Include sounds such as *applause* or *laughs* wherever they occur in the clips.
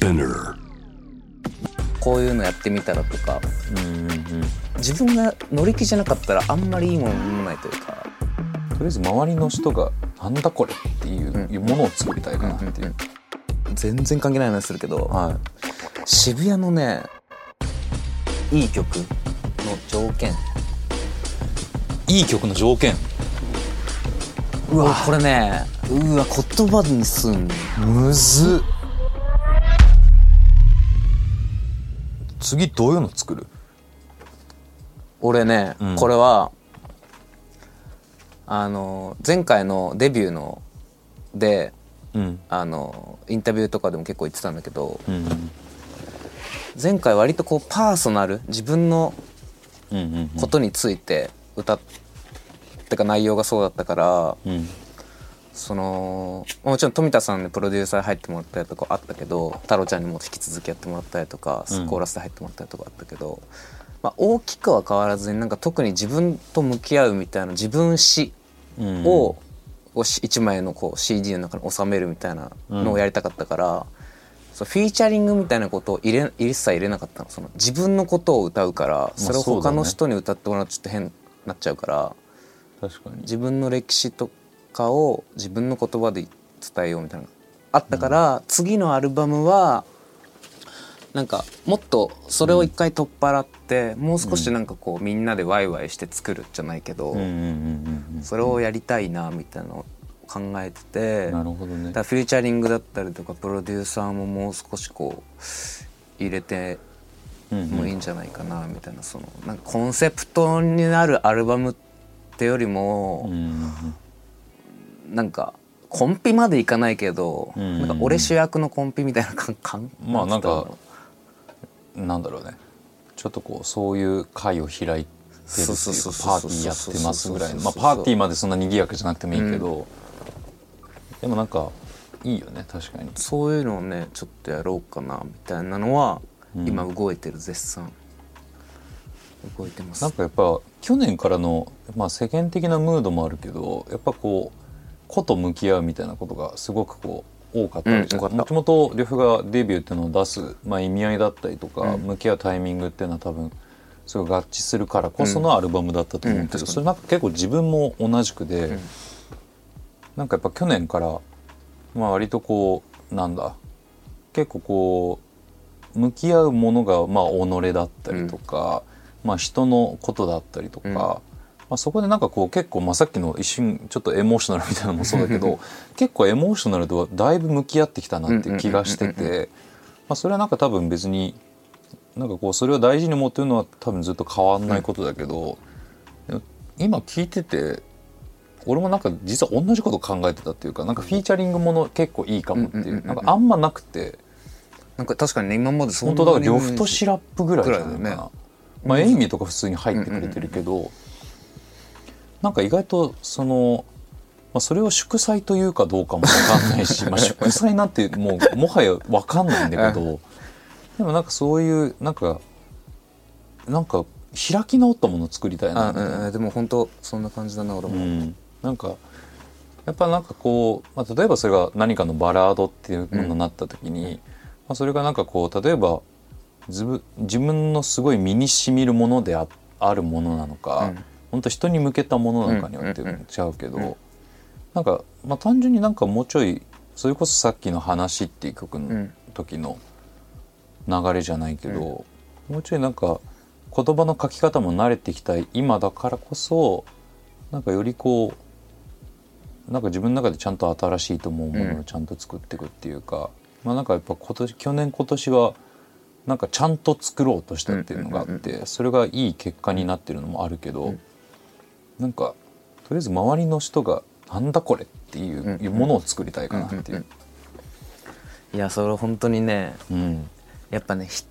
Spinner. こういうのやってみたらとか。うんうんうん。自分が乗り気じゃなかったらあんまりいいものもないというか。とりあえず周りの人がなんだこれっていうものを作りたいかなっていう、全然関係ない話するけど、は渋谷のねいい曲の条件。いいい曲の条件。うわこれねうわ言葉にすんのむずっ次どういうの作る？俺ね、うん。これはあの前回のデビューのでうん。あのインタビューとかでも結構言ってたんだけどうん前回割とこうパーソナル自分のことについて歌ってか内容がそうだったからうんそのもちろん富田さんでプロデューサー入ってもらったりとかあったけど太郎ちゃんにも引き続きやってもらったりとか、うん。コーラスで入ってもらったりとかあったけど、まあ、大きくは変わらずになんか特に自分と向き合うみたいな自分史うん。を、をし一枚のこう CD の中に収めるみたいなのをやりたかったから、そうフィーチャリングみたいなことを入れ一切入れなかったの。その自分のことを歌うからそれを他の人に歌ってもらうとちょっと変になっちゃうから。確かに。自分の歴史とかを自分の言葉で伝えようみたいなあったから、次のアルバムはなんかもっとそれを一回取っ払って、もう少しなんかこうみんなでワイワイして作るじゃないけど、うんうんうんうんそれをやりたいなみたいなのを考えてて、なるほどね。だフューチャリングだったりとかプロデューサーももう少しこう入れてうんもいいんじゃないかなみたいなそのなんかコンセプトになるアルバムってよりも、うんうんなんかコンピまでいかないけど、うん。なんか俺主役のコンピみたいな感感まあなんかなんだろうね。ちょっとこうそういう会を開いてるっていうパーティーやってますぐらいの。まあパーティーまでそんな賑やかじゃなくてもいいけど、でもなんかいいよね確かに。そういうのをねちょっとやろうかなみたいなのは、うん。今動いてる絶賛。動いてます。なんかやっぱ去年からの、まあ、世間的なムードもあるけどやっぱこう子と向き合うみたいなことがすごくこう多かったもともと呂布がデビューっていうのを出す、まあ、意味合いだったりとか、うん。向き合うタイミングっていうのは多分すごい合致するからこそのアルバムだったと思うけど、うん。それなんか結構自分も同じくで、うん。なんかやっぱ去年から、まあ、割とこうなんだ結構こう向き合うものがまあ己だったりとか、まあ、人のことだったりとか、うんまあ、そこでなんかこう結構、まあ、さっきの一瞬ちょっとエモーショナルみたいなのもそうだけど *laughs* 結構エモーショナルとはだいぶ向き合ってきたなって気がしてうんうんうんうんて、まあ、それはなんか多分別になんかこうそれを大事に持ってるのは多分ずっと変わんないことだけど、でも今聞いてて俺もなんか実は同じこと考えてたっていうかなんかフィーチャリングもの結構いいかもっていううんうんうんうんなんかあんまなくてなんか確かにね今までそん本当なにだから呂布とシラップぐらいじゃないかな、ぐらいだよねまあエイミーとか普通に入ってくれてるけど、なんか意外とその、まあ、それを祝祭というかどうかも分かんないしまあ *laughs* 祝祭なんてもうもはや分かんないんだけどでもなんかそういうなんかなんか開き直ったものを作りたいなあでも本当そんな感じだな俺も、うん、なんかやっぱなんかこう、まあ、例えばそれが何かのバラードっていうものになった時に、まあ、それがなんかこう例えば自分自分のすごい身にしみるものでああるものなのか、うん本当人に向けたものなのかによって違うけど、うんなんか、まあ、単純になんかもうちょいそれこそさっきの「話」っていう曲のうん時の流れじゃないけど、もうちょいなんか言葉の書き方も慣れてきた今だからこそなんかよりこうなんか自分の中でちゃんと新しいと思うものをちゃんと作っていくっていうか、まあなんかやっぱ今年去年今年はなんかちゃんと作ろうとしたっていうのがあって、それがいい結果になってるのもあるけど、なんかとりあえず周りの人が「なんだこれ」っていう,、ものを作りたいかなっていう。いやそれ本当にねうん。やっぱねひ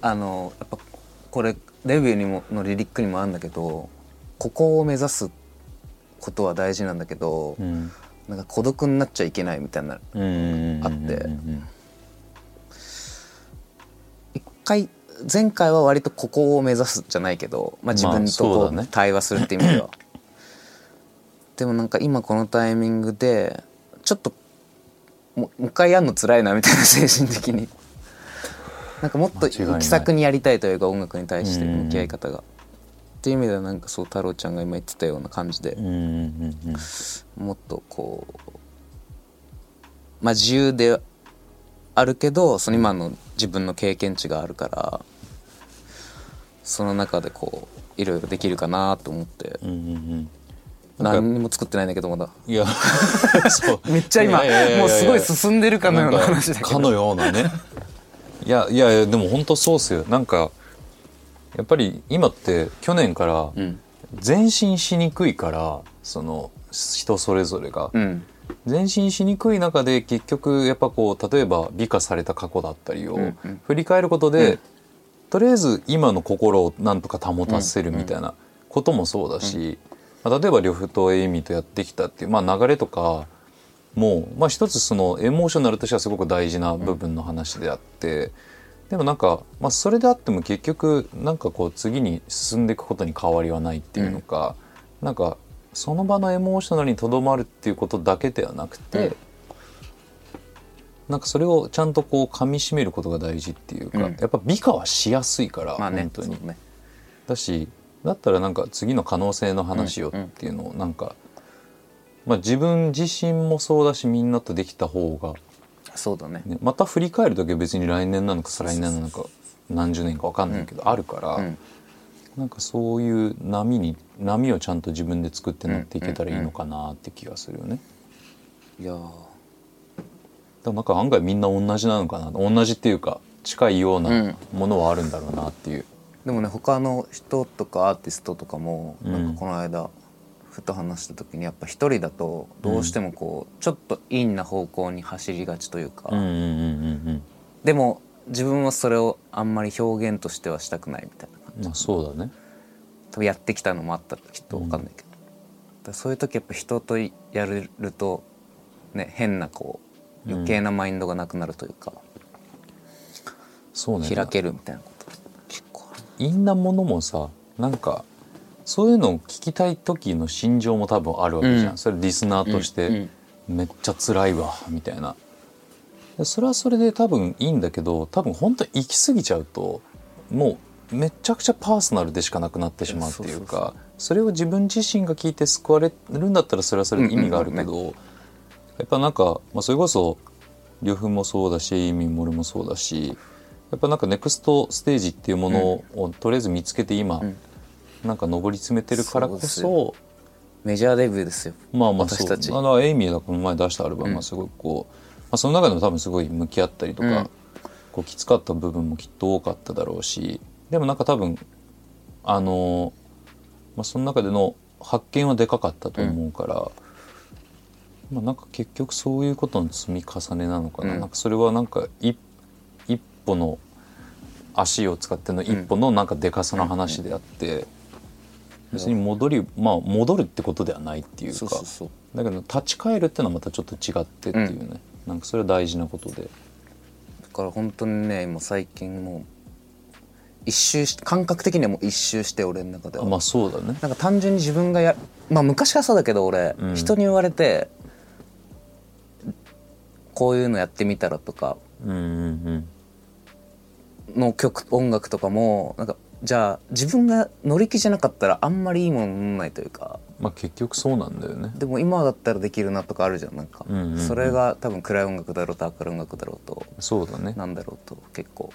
あのやっぱこれデビューにものリリックにもあるんだけどここを目指すことは大事なんだけど、うん。なんか孤独になっちゃいけないみたいなうんあって。うん。一回前回は割とここを目指すじゃないけど、まあ、自分とこう対話するっていう意味では、*laughs* でもなんか今このタイミングでちょっともう一回やるの辛いなみたいな精神的に。*laughs* なんかもっと気さくにやりたいというか音楽に対して向き合い方が、っていう意味ではなんかそう太郎ちゃんが今言ってたような感じでうんうんうん。もっとこうまあ自由であるけどその今の自分の経験値があるからその中でこういろいろできるかなと思って。うんうんうん。なんか何にも作ってないんだけどまだ。いや *laughs* そう。めっちゃ今もうすごい進んでるかのような話だけど。んかかのようなね。いやいやいやでも本当そうっすよ。なんかやっぱり今って去年からうん。前進しにくいからその人それぞれが。うん前進しにくい中で結局やっぱこう例えば美化された過去だったりをうんうん。振り返ることで、うん。とりあえず今の心をなんとか保たせるみたいなこともそうだし、まあ例えば呂布とエイミーとやってきたっていう、まあ、流れとかも、まあ、一つそのエモーショナルとしてはすごく大事な部分の話であって、でもなんか、まあ、それであっても結局なんかこう次に進んでいくことに変わりはないっていうのか、なんかその場のエモーショナルにとどまるっていうことだけではなくて、うん。なんかそれをちゃんとこう噛み締めることが大事っていうか、うん。やっぱ美化はしやすいから、まあね本当に。ねだしだったらなんか次の可能性の話をっていうのをなんか、まあ、自分自身もそうだしみんなとできた方が、そうだね。ね、また振り返る時は別に来年なのか再来年なのか何十年か分かんないけど、あるから、うんなんかそういう波に波をちゃんと自分で作って乗っていけたらいいのかなって気がするよね。いやー。でもなんか案外みんな同じなのかな。同じっていうか近いようなものはあるんだろうなっていう。でもね他の人とかアーティストとかも、うん。なんかこの間ふと話した時にやっぱ一人だとどうしてもこう、ちょっと陰な方向に走りがちというか、でも自分はそれをあんまり表現としてはしたくないみたいなまあそうだね。多分やってきたのもあったきっと分かんないけど、だからそういう時やっぱ人とやるとね変なこう余計なマインドがなくなるというか、そうね。開けるみたいなこと。結構ある。陰なものもさなんかそういうのを聞きたい時の心情も多分あるわけじゃん、うん。それリスナーとして、うん。めっちゃ辛いわみたいな。でそれはそれで多分いいんだけど多分本当に行き過ぎちゃうともうめちゃくちゃパーソナルでしかなくなってしまうっていうかそれを自分自身が聞いて救われるんだったらそれはそれで意味があるけど、やっぱなんか、まあ、それこそ呂布もそうだしエイミーも俺もそうだしやっぱなんかネクストステージっていうものをとりあえず見つけて今、ん。なんか上り詰めてるからこそメジャーデビューですよ。まあまあそう。私たち。あのエイミーがこの前出したアルバムはすごいこう、まあ、その中でも多分すごい向き合ったりとか、うん。こうきつかった部分もきっと多かっただろうしでもなんか多分あのまあ、その中での発見はでかかったと思うから、まあ、なんか結局そういうことの積み重ねなのかな,、うん。なんかそれはなんか一一歩の足を使っての一歩のなんかでかさの話であって、別に戻りまあ戻るってことではないっていうかだけど立ち返るっていうのはまたちょっと違ってっていうね、なんかそれは大事なことで。だから本当にね今最近もう一周し感覚的にはもう一周して俺の中では、あまあそうだね。なんか単純に自分がやまあ昔からそうだけど俺、うん。人に言われてこういうのやってみたらとかうんうんの曲音楽とかもなんかじゃあ自分が乗り気じゃなかったらあんまりいいものにならないというか。うんまあ結局そうなんだよね。でも今だったらできるなとかあるじゃんなんか、うんうんうん。それが多分暗い音楽だろうと明るい音楽だろうとそうだね、なんだろうと結構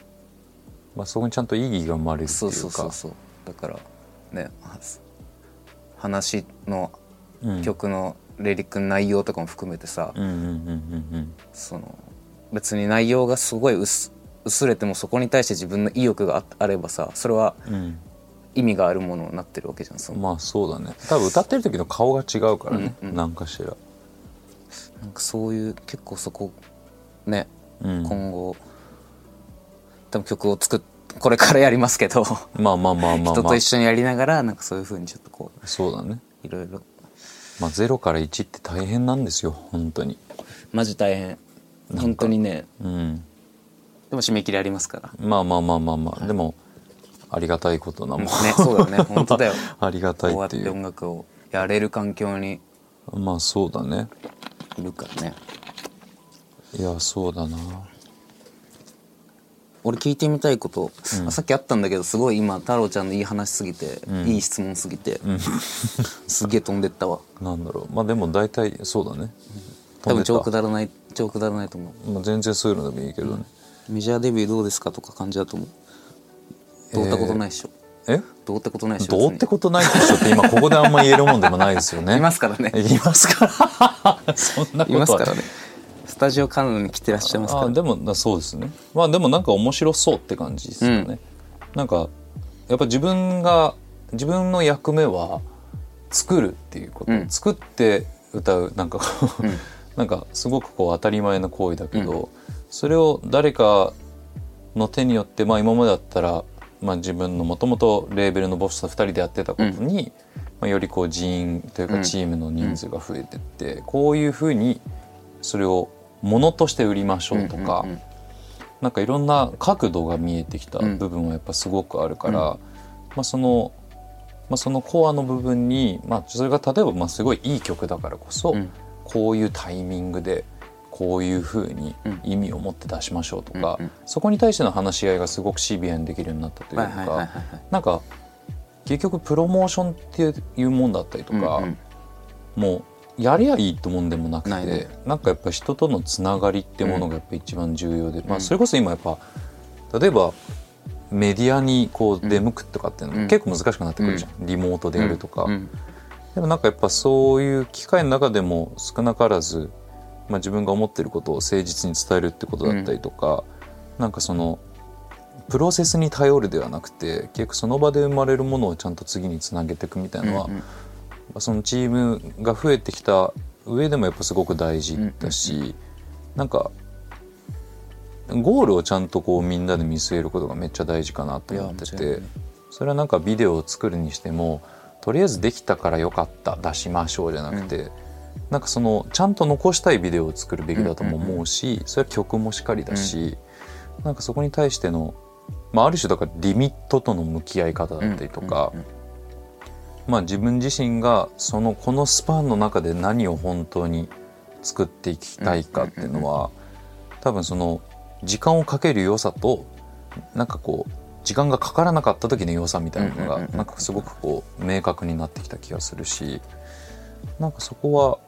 まあ、そこにちゃんと意義が生まれるっていそううか。そうそうそう。だからねは話のうん。曲のリリックの内容とかも含めてさ、別に内容がすごい薄薄れてもそこに対して自分の意欲がああればさそれはうん意味があるものになってるわけじゃんそのまあそうだね。多分歌ってる時の顔が違うからね、うんうんかしら、なんかそういう結構そこね、うん、今後多分曲を作っこれからやりますけど。まあまあまあまあまあ。人と一緒にやりながらなんかそういうふうにちょっとこそうだね。ういろいろ。まあ0から1って大変なんですよ本当に。マジ大変。本当にね。うん。でも締め切りありますから。まあまあまあまあまあ、でもありがたいことなもん、ねそうだね。本当だよ。*laughs* ありがたいっていう。音楽をやれる環境に。まあそうだね。いるからね。いやそうだな俺聞いてみたいこと、うん。あさっきあったんだけどすごい今太郎ちゃんのいい話すぎて、うん。いい質問すぎて、うん。*laughs* すげえ飛んでったわ。なんだろう。まあでも大体そうだね。多分超くだらない超くだらないと思う。たまあ、全然そういうのでもいいけどね、メジャーデビューどうですかとか感じだと思う。どうったことないっしょ、え？どうってことないっしょどうってことないでしょって今ここであんま言えるもんでもないですよね。*laughs* いますからね。*laughs* いますから。そんなこといはますからね。スタジオ観覧に来てらっしゃいますか？らあでもなそうですね。まあでもなんか面白そうって感じですよね、うん。なんかやっぱ自分が自分の役目は作るっていうこと、うん。作って歌う。なんかこう、うん。*laughs* なんかすごくこう当たり前の行為だけど、それを誰かの手によってまあ今までだったら、まあ、自分のもともとレーベルのボスと2人でやってたことに、まあ、よりこう人員というかうん。チームの人数が増えてって、こういうふうにそれをものとして売りましょうとか、うんうんうん。なんかいろんな角度が見えてきた部分はやっぱすごくあるから、うん。まあ、その、まあ、そのコアの部分に、まあ、それが例えばまあすごいいい曲だからこそ、うん。こういうタイミングでこういうふうにうん。意味を持って出しましょうとか、うんうん。そこに対しての話し合いがすごくシビアにできるようになったというか、なんか結局プロモーションっていうもんだったりとか、うんうん。もうやりゃいいってもんでもなくてないね。なんかやっぱ人とのつながりってものがやっぱ一番重要で、まあ、うん。それこそ今やっぱ例えばメディアにこう出向くとかっていうのうん。も結構難しくなってくるじゃん、リモートでやるとか、うん。でもなんかやっぱそういう機会の中でも少なからず、まあ、自分が思ってることを誠実に伝えるってことだったりとか、なんかそのプロセスに頼るではなくて結局その場で生まれるものをちゃんと次につなげていくみたいなのは、うんうんそのチームが増えてきた上でもやっぱすごく大事だし、なんかゴールをちゃんとこうみんなで見据えることがめっちゃ大事かなと思っててそれはなんかビデオを作るにしてもとりあえずできたからよかった出しましょうじゃなくて、なんかそのちゃんと残したいビデオを作るべきだとも思うし、それは曲もしかりだし、なんかそこに対しての、まあ、ある種だからリミットとの向き合い方だったりとか。うんうんまあ、自分自身がそのこのスパンの中で何を本当に作っていきたいかっていうのは多分その時間をかける良さとなんかこう時間がかからなかった時の良さみたいなのがなんかすごくこう明確になってきた気がするしなんかそこは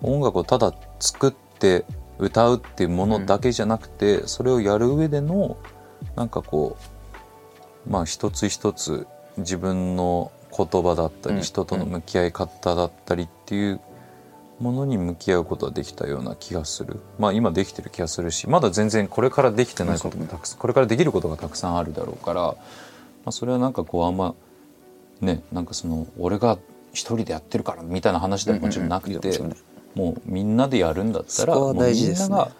音楽をただ作って歌うっていうものだけじゃなくてそれをやる上でのなんかこうまあ一つ一つ自分の言葉だったうん。り人との向き合い方だったりっていうものに向き合うことができたような気がする。まあ今できてる気がするしまだ全然これからできてないこともたくさんこれからできることがたくさんあるだろうから、まあ、それはなんかこうあんまねなんかその俺が一人でやってるからみたいな話ではもちろんなくて、うんうんいやもうみんなでやるんだったらねもうみんなが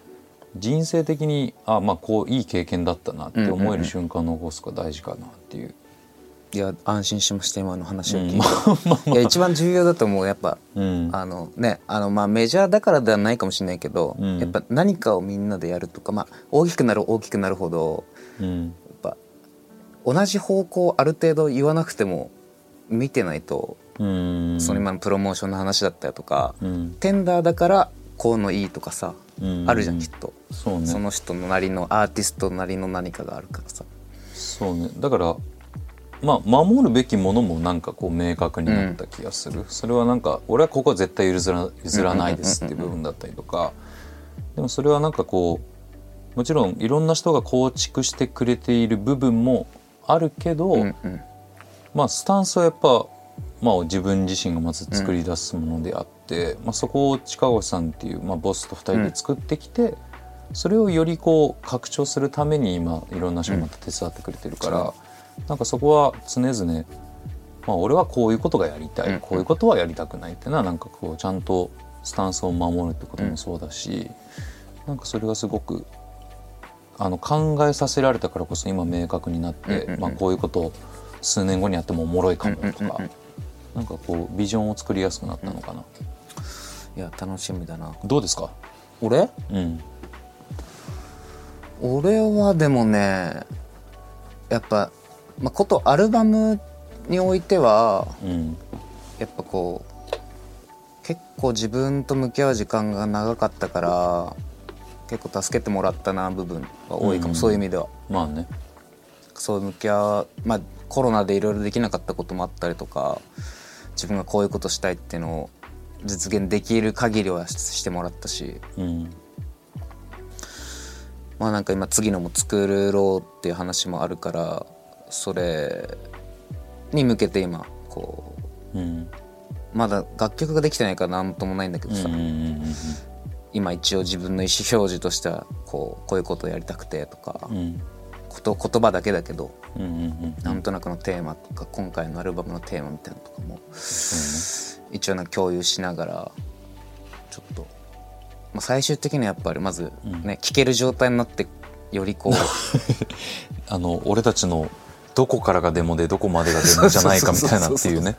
人生的にあまあこういい経験だったなって思える瞬間を残すが大事かなっていう。いや安心しました今の話を聞いて、うん。まあまあ。いや一番重要だと思うやっぱ。うん。あのねあのまあメジャーだからではないかもしれないけど、うん。やっぱ何かをみんなでやるとかまあ大きくなる大きくなるほどうん。やっぱ同じ方向をある程度言わなくても見てないと、うん。その今のプロモーションの話だったりとか、うん。テンダーだからこうのいいとかさ、うん。あるじゃんきっと、そうね。その人のなりのアーティストなりの何かがあるからさ。そうね。だからまあ守るべきものもなんかこう明確になった気がする、それはなんか俺はここは絶対譲ら譲らないですっていう部分だったりとか。でもそれはなんかこうもちろんいろんな人が構築してくれている部分もあるけど、うんうん。まあスタンスはやっぱ、まあ、自分自身がまず作り出すものであって、まあ、そこを近越さんっていう、まあ、ボスと2人で作ってきて、それをよりこう拡張するために今いろんな人がまた手伝ってくれてるから、なんかそこは常々、まあ、俺はこういうことがやりたい、うんこういうことはやりたくないっていうのはなんかこうちゃんとスタンスを守るってこともそうだし、なんかそれがすごくあの考えさせられたからこそ今明確になって、うんうんうん。まあ、こういうことを数年後にやってもおもろいかもとか、うんうんうんうん。なんかこうビジョンを作りやすくなったのかな、いや楽しみだな。どうですか？俺？うん。俺はでもねやっぱ、まあ、ことアルバムにおいてはうん。やっぱこう結構自分と向き合う時間が長かったから結構助けてもらったな部分が多いかも、うん。そういう意味では。まあね。そう向き合うまあコロナでいろいろできなかったこともあったりとか自分がこういうことしたいっていうのを実現できる限りはししてもらったし。うん。まあなんか今次のも作ろうっていう話もあるからそれに向けて今こうん。うまだ楽曲ができてないからなんともないんだけどさ、今一応自分の意思表示としてはこうこういうことをやりたくてとか、うん。うんこと言葉だけだけどうんうんうんなんとなくのテーマとか今回のアルバムのテーマみたいなのとかもそ一応な共有しながらちょっと、まあ、最終的にはやっぱりまずね、聴ける状態になってよりこう *laughs* あの俺たちのどこからがデモでどこまでがデモじゃないかみたいなっていうね。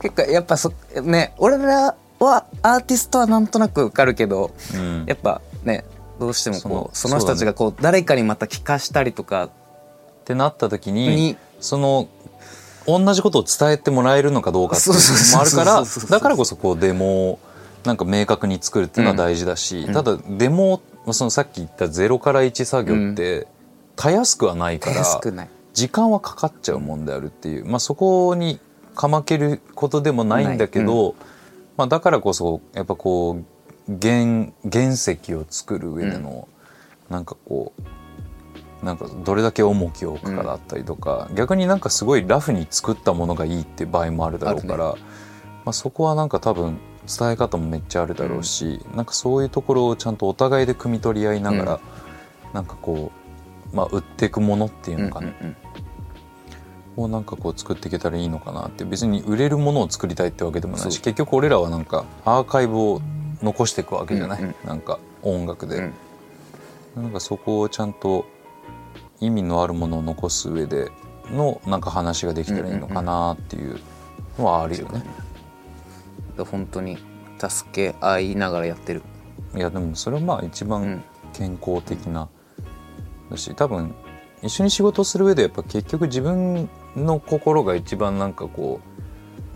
結構やっぱそね俺らはアーティストはなんとなくわかるけどうん。やっぱねどうしてもこうそそのの人たちがこう誰かにまた聞かしたりとかってなった時ににその同じことを伝えてもらえるのかどうかっていうのもあるからだからこそこうデモをなんか明確に作るっていうのは大事だし、うん。ただデモそのさっき言った0から1作業ってたやすくはないから時間はかかっちゃうもんであるっていう、まあ、そこにかまけることでもないんだけど、まあ、だからこそやっぱこう原原石を作る上での、なんかこうなんかどれだけ重きを置くかだったりとか、逆になんかすごいラフに作ったものがいいっていう場合もあるだろうから、あまあ、そこはなんか多分伝え方もめっちゃあるだろうし、なんかそういうところをちゃんとお互いで汲み取り合いながら、なんかこう、まあ、売っていくものっていうのかな、うんうんをなんかこう作っていけたらいいのかなって別に売れるものを作りたいってわけでもないし結局俺らはなんかアーカイブを残していくわけじゃない、うんうん。なんか音楽で、うん。なんかそこをちゃんと意味のあるものを残す上でのなんか話ができたらいいのかなっていうのはあるよね、うん。本当に助け合いながらやってる。いやでもそれはまあ一番うん。健康的な、だし多分一緒に仕事する上でやっぱ結局自分の心が一番なんかこ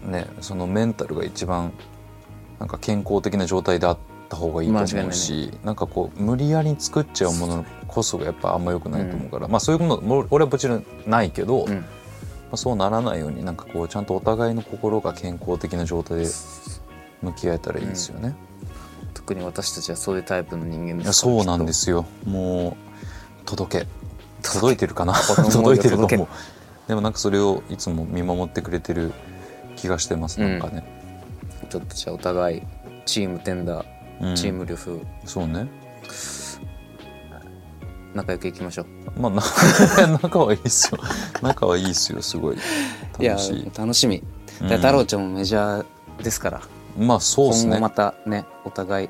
うねそのメンタルが一番なんか健康的な状態であった方がいいと思うし、なんかこう無理やり作っちゃうものこそがやっぱあんま良くないと思うから、まあそういうものも俺はもちろんないけど、まうん。あ、そうならないようになんかこうちゃんとお互いの心が健康的な状態で向き合えたらいいですよね。特に私たちはそういうタイプの人間ですそうなんですよ。もう届け。届いてるかな？*laughs* 届いてると思うでもなんかそれをいつも見守ってくれてる気がしてます、なんかね、きっとちょっとじゃあお互いチームテンダー、うん。チーム呂布。そうね。仲良くいきましょう。まあな *laughs* 仲はいいっすよ。仲はいいっすよすごい。楽しい。楽しみ、うん。で太郎ちゃんもメジャーですから。まあそうっすね。今後またねお互い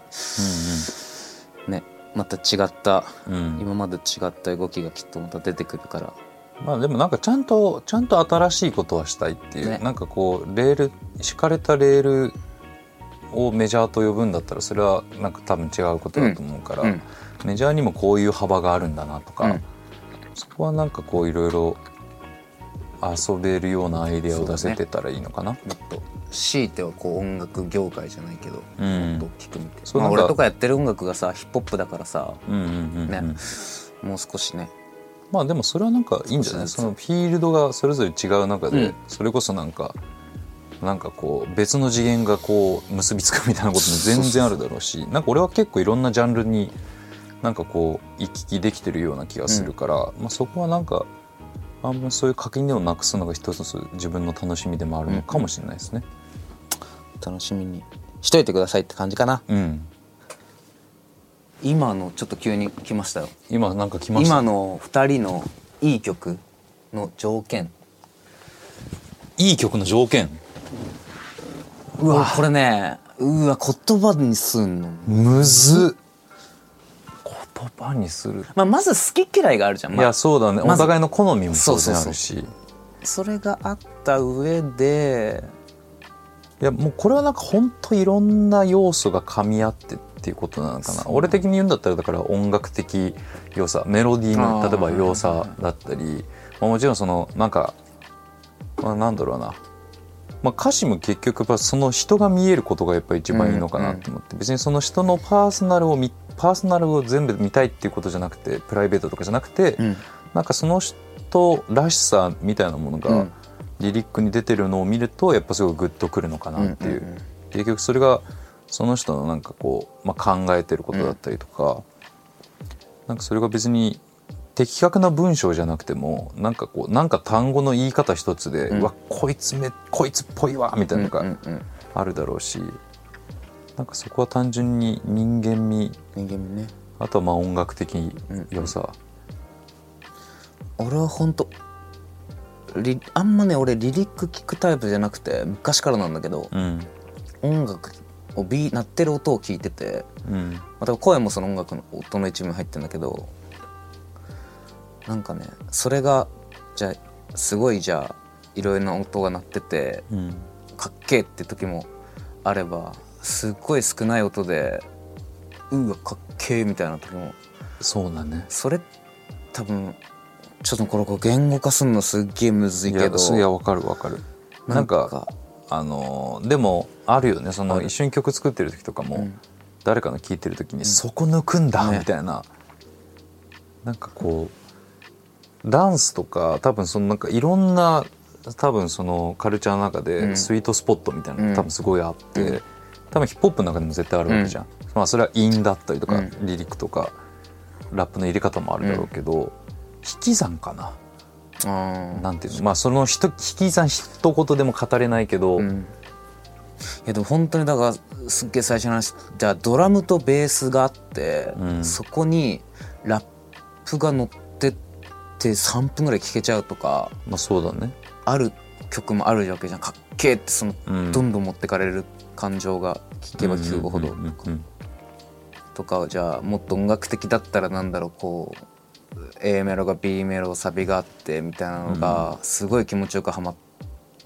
ねまた違ったうんうん、うん、今まで違った動きがきっとまた出てくるからまあでもなんかちゃんとちゃんと新しいことはしたいっていう、ね。なんかこうレール敷かれたレールをメジャーと呼ぶんだったらそれはなんか多分違うことだと思うから、うん。メジャーにもこういう幅があるんだなとか、うん。そこはなんかこういろいろ遊べるようなアイデアを出せてたらいいのかな。もっと強いてはこう音楽業界じゃないけど、うん。もっと大きく見て。まあ、俺とかやってる音楽がさヒップホップだからさうんうんうんうん。ね。もう少しねまあでもそれはなんかいいんじゃない？そのフィールドがそれぞれ違う中で、うん。それこそなんかなんかこう別の次元がこう結びつくみたいなことも全然あるだろうしなんか俺は結構いろんなジャンルになんかこう行き来できてるような気がするから、まあ、そこはなんかあんまそういう垣根をなくすのが一つ自分の楽しみでもあるのかもしれないですね。楽しみにしといてくださいって感じかな。うん、今のちょっと急に来ましたよ。今なんか来ました？今の2人のいい曲の条件。いい曲の条件？うわこれねうわ言葉にすんの、むず。っ言葉にする。まあ、まず好き嫌いがあるじゃん、まあいや、そうだね、まず。お互いの好みも当然あそうそうるしそれがあった上で。いやもうこれはなんか本当いろんな要素が噛み合ってっていうことなのかな。俺的に言うんだったらだから音楽的良さメロディーの例えば良さだったり、まあ、もちろんそのなんか、まあ、なんだろうな。まあ、歌詞も結局やっぱその人が見えることがやっぱり一番いいのかなと思って、別にその人のパーソナルを見パーソナルを全部見たいっていうことじゃなくてプライベートとかじゃなくて、うん。なんかその人らしさみたいなものがうん。リリックに出てるのを見るとやっぱすごいグッとくるのかなっていう,、うんうんうん。結局それがその人のなんかこう、まあ、考えてることだったりとか、なんかそれが別に的確な文章じゃなくてもなんかこうなんか単語の言い方一つで、ううんわこいつめこいつっぽいわみたいなのがうんうんあるだろうし、なんかそこは単純に人間味人間味ね。あとはまあ音楽的良さ、俺は本当リあんまね俺リリック聞くタイプじゃなくて昔からなんだけど、うん。音楽をビ鳴ってる音を聞いててうん。また声もその音楽の音の一部に入ってるんだけどなんかねそれがじゃあすごいじゃあいろいろな音が鳴っててうん。かっけえって時もあればすっごい少ない音でうわかっけえみたいな時もそうだね。それ多分ちょっとこれこう言語化するのすっげえむずいいけどやいやわかるわかる。なんかあのーでもあるよね。その一緒に曲作ってる時とかも、うん。誰かの聴いてる時に、そこ抜くんだね。みたいな。なんかこうダンスとか多分そのなんかいろんな多分そのカルチャーの中うでん。スイートスポットみたいなのうん。が多分すごいあって、うん。多分ヒップホップの中でも絶対あるわけじゃん、まあそれは韻だったりとか、うん。リリックとかラップの入れ方もあるだろうけど、引き算かななんていうの。まあその人引き算一言でも語れないけど、うん。いやでも本当にだからすっげえ最初の話じゃあドラムとベースがあって、うん。そこにラップが乗ってって3分ぐらい聴けちゃうとかまあそうだね。ある曲もあるわけじゃんかっけえってその、うん。どんどん持ってかれる感情が聴けば聴くほどうんうんうん。うんとかじゃあもっと音楽的だったらなんだろうこう A メロが B メロサビがあってみたいなのがすごい気持ちよくはまっ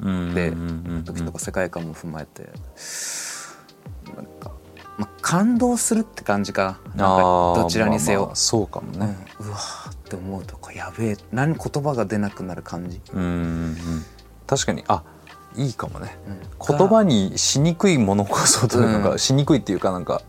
でうんうんうんうん時とか世界観も踏まえて。なんか、まあ、感動するって感じかな。なんかどちらにせよ、まあまあそうかもね、うん。うわーって思うとこやべえ。何言葉が出なくなる感じ、うんうんうん。確かにあいいかもね。うん。言葉にしにくいものこそというのか、うん。しにくいっていうかなんか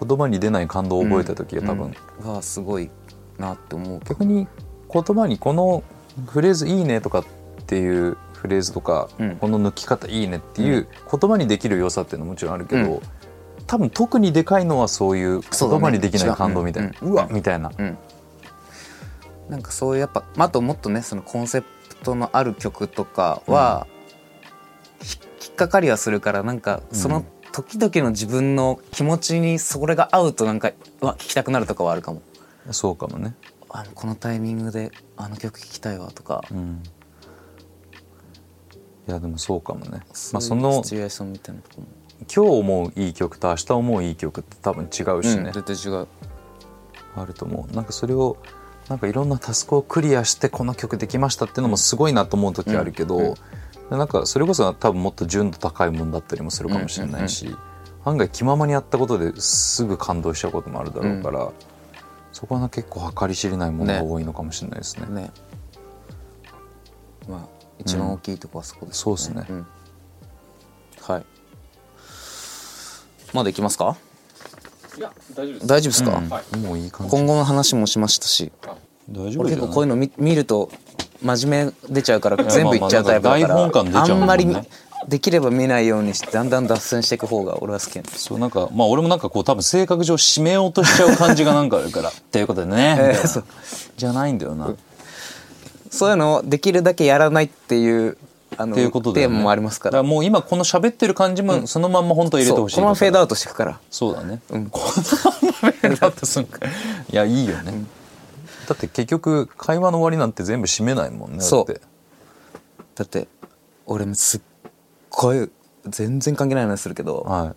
言葉に出ない感動を覚えた時は多分、うん。はすごいなって思う。逆に言葉にこのフレーズいいねとかっていうフレーズとか、うん。この抜き方いいねっていう言葉にできる良さっていうのはもちろんあるけど、うん。多分特にでかいのはそういう言葉にできない感動みたいな、うん。うわみたいな、うん。なんかそういうやっぱ、まあ、あともっとねそのコンセプトのある曲とかは、ひ引っかかりはするからなんかその時々の自分の気持ちにそれが合うとなんかうわ聴きたくなるとかはあるかもそうかもね。あこのタイミングであの曲聴きたいわとか、うん。いやでもそうかもね。まあそのシチュエーションみたいなとこも、今日思ういい曲と明日思ういい曲って多分違うしね、うん、絶対違う。あると思う。なんかそれをなんかいろんなタスクをクリアしてこの曲できましたっていうのもすごいなと思う時あるけど、うんうん。でなんかそれこそ多分もっと純度高いものだったりもするかもしれないし、案外気ままにやったことですぐ感動しちゃうこともあるだろうから、そこはな結構計り知れないものが多いのかもしれないですね。ね。まあ一番大きいとこはそこですそうですね。ん。はい。まだいきますか？いや大丈夫です。大丈夫ですか、うん。はい。もういい感じ。今後の話もしましたし。大丈夫俺結構こういうの見見ると真面目出ちゃうからや全部いっちゃうタイプだから、あんまりできれば見ないようにしてだんだん脱線していく方が俺は好きなんです。そうなんかまあ俺もなんかこう多分性格上締めようとしちゃう感じがなんかあるから *laughs* っていうことでね、みたいな。そう。じゃないんだよな、そういうのをできるだけやらないっていうあのっていうことだよね。テーマもありますから。だからもう今この喋ってる感じもそのまんま本当入れてほしいそう。このままフェードアアウトしていくから。そうだね、うん。*laughs* このままフェードアウトするかいやいいよね、だって結局会話の終わりなんて全部締めないもんねだそう。ってだって俺もすっごい全然関係ない話するけど、は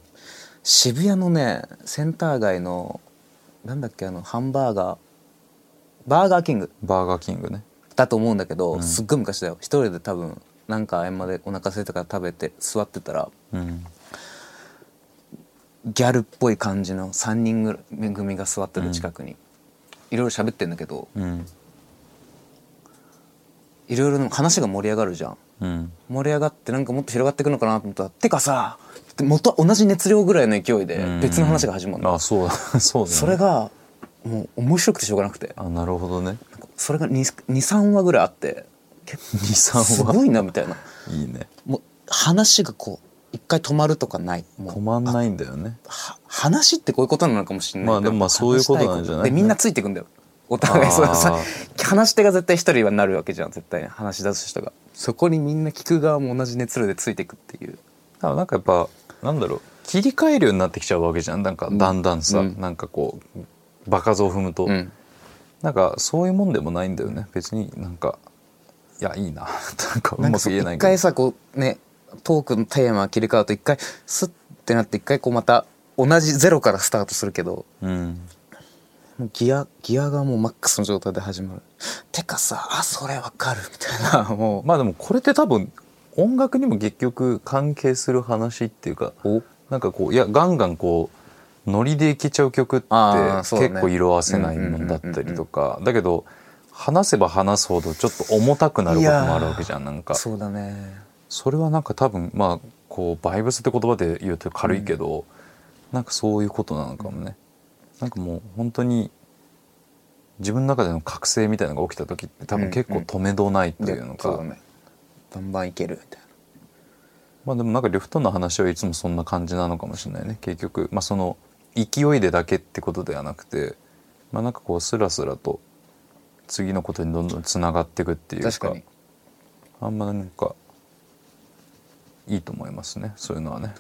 渋谷のねセンター街のなんだっけあのハンバーガーバーガーキングいバーガーキングね。だと思うんだけど、うん。すっごい昔だよ。一人で多分なんか合間でお腹空いたから食べて座ってたらうん。ギャルっぽい感じの3人ぐらい組が座ってる近くに、いろいろ喋ってんだけどうん。いろいろ話が盛り上がるじゃん盛り上がってなんかもっと広がっていくのかなと思ったらてかさ元同じ熱量ぐらいの勢いで別の話が始まるの、あ *laughs* そうだそうだ、ね、それがもう面白くてしょうがなくて。あなるほどね。それが23話ぐらいあって結構23話すごいなみたいな。いいね。もう話がこう一回止まるとかない。止まんないんだよね。は話ってこういうことなのかもしれないまあでもまあそういうことなんじゃない？でみんなついていくんだよお互いそさ話し手が絶対一人はなるわけじゃん。絶対話し出す人が。そこにみんな聞く側も同じ熱量でついていくっていう。だからなんかやっぱなんだろう。切り替えるようになってきちゃうわけじゃん。なんかだんだんさ、うん。なんかこう場数を踏むと、うん。なんかそういうもんでもないんだよね。別になんかいやいいな。*laughs* なんかうまく言えないけど。一回さこうねトークのテーマ切り替わると一回スッてなって一回こうまた同じゼロからスタートするけど。うんギアギアがもうマックスの状態で始まる。てかさあそれわかるみたいな。*laughs* もう。まあでもこれって多分音楽にも結局関係する話っていうかお？なんかこういやガンガンこうノリでいけちゃう曲って結構色あせないもんだったりとか。だけど話せば話すほどちょっと重たくなることもあるわけじゃんなんか。そうだね。それはなんか多分まあこうバイブスって言葉で言うと軽いけど、なんかそういうことなのかもね、なんかもう本当に自分の中での覚醒みたいなのが起きた時って多分結構止めどないっていうのか、そうだね。バンバンいけるみたいまあでもなんかリフトの話はいつもそんな感じなのかもしれないね。結局まあその勢いでだけってことではなくてまあなんかこうスラスラと次のことにどんどんつながっていくっていうかあんまなんかいいと思いますね。そういうのはね。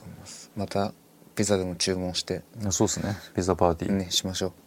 またピザでも注文してそうですね。ピザパーティー、ねしましょう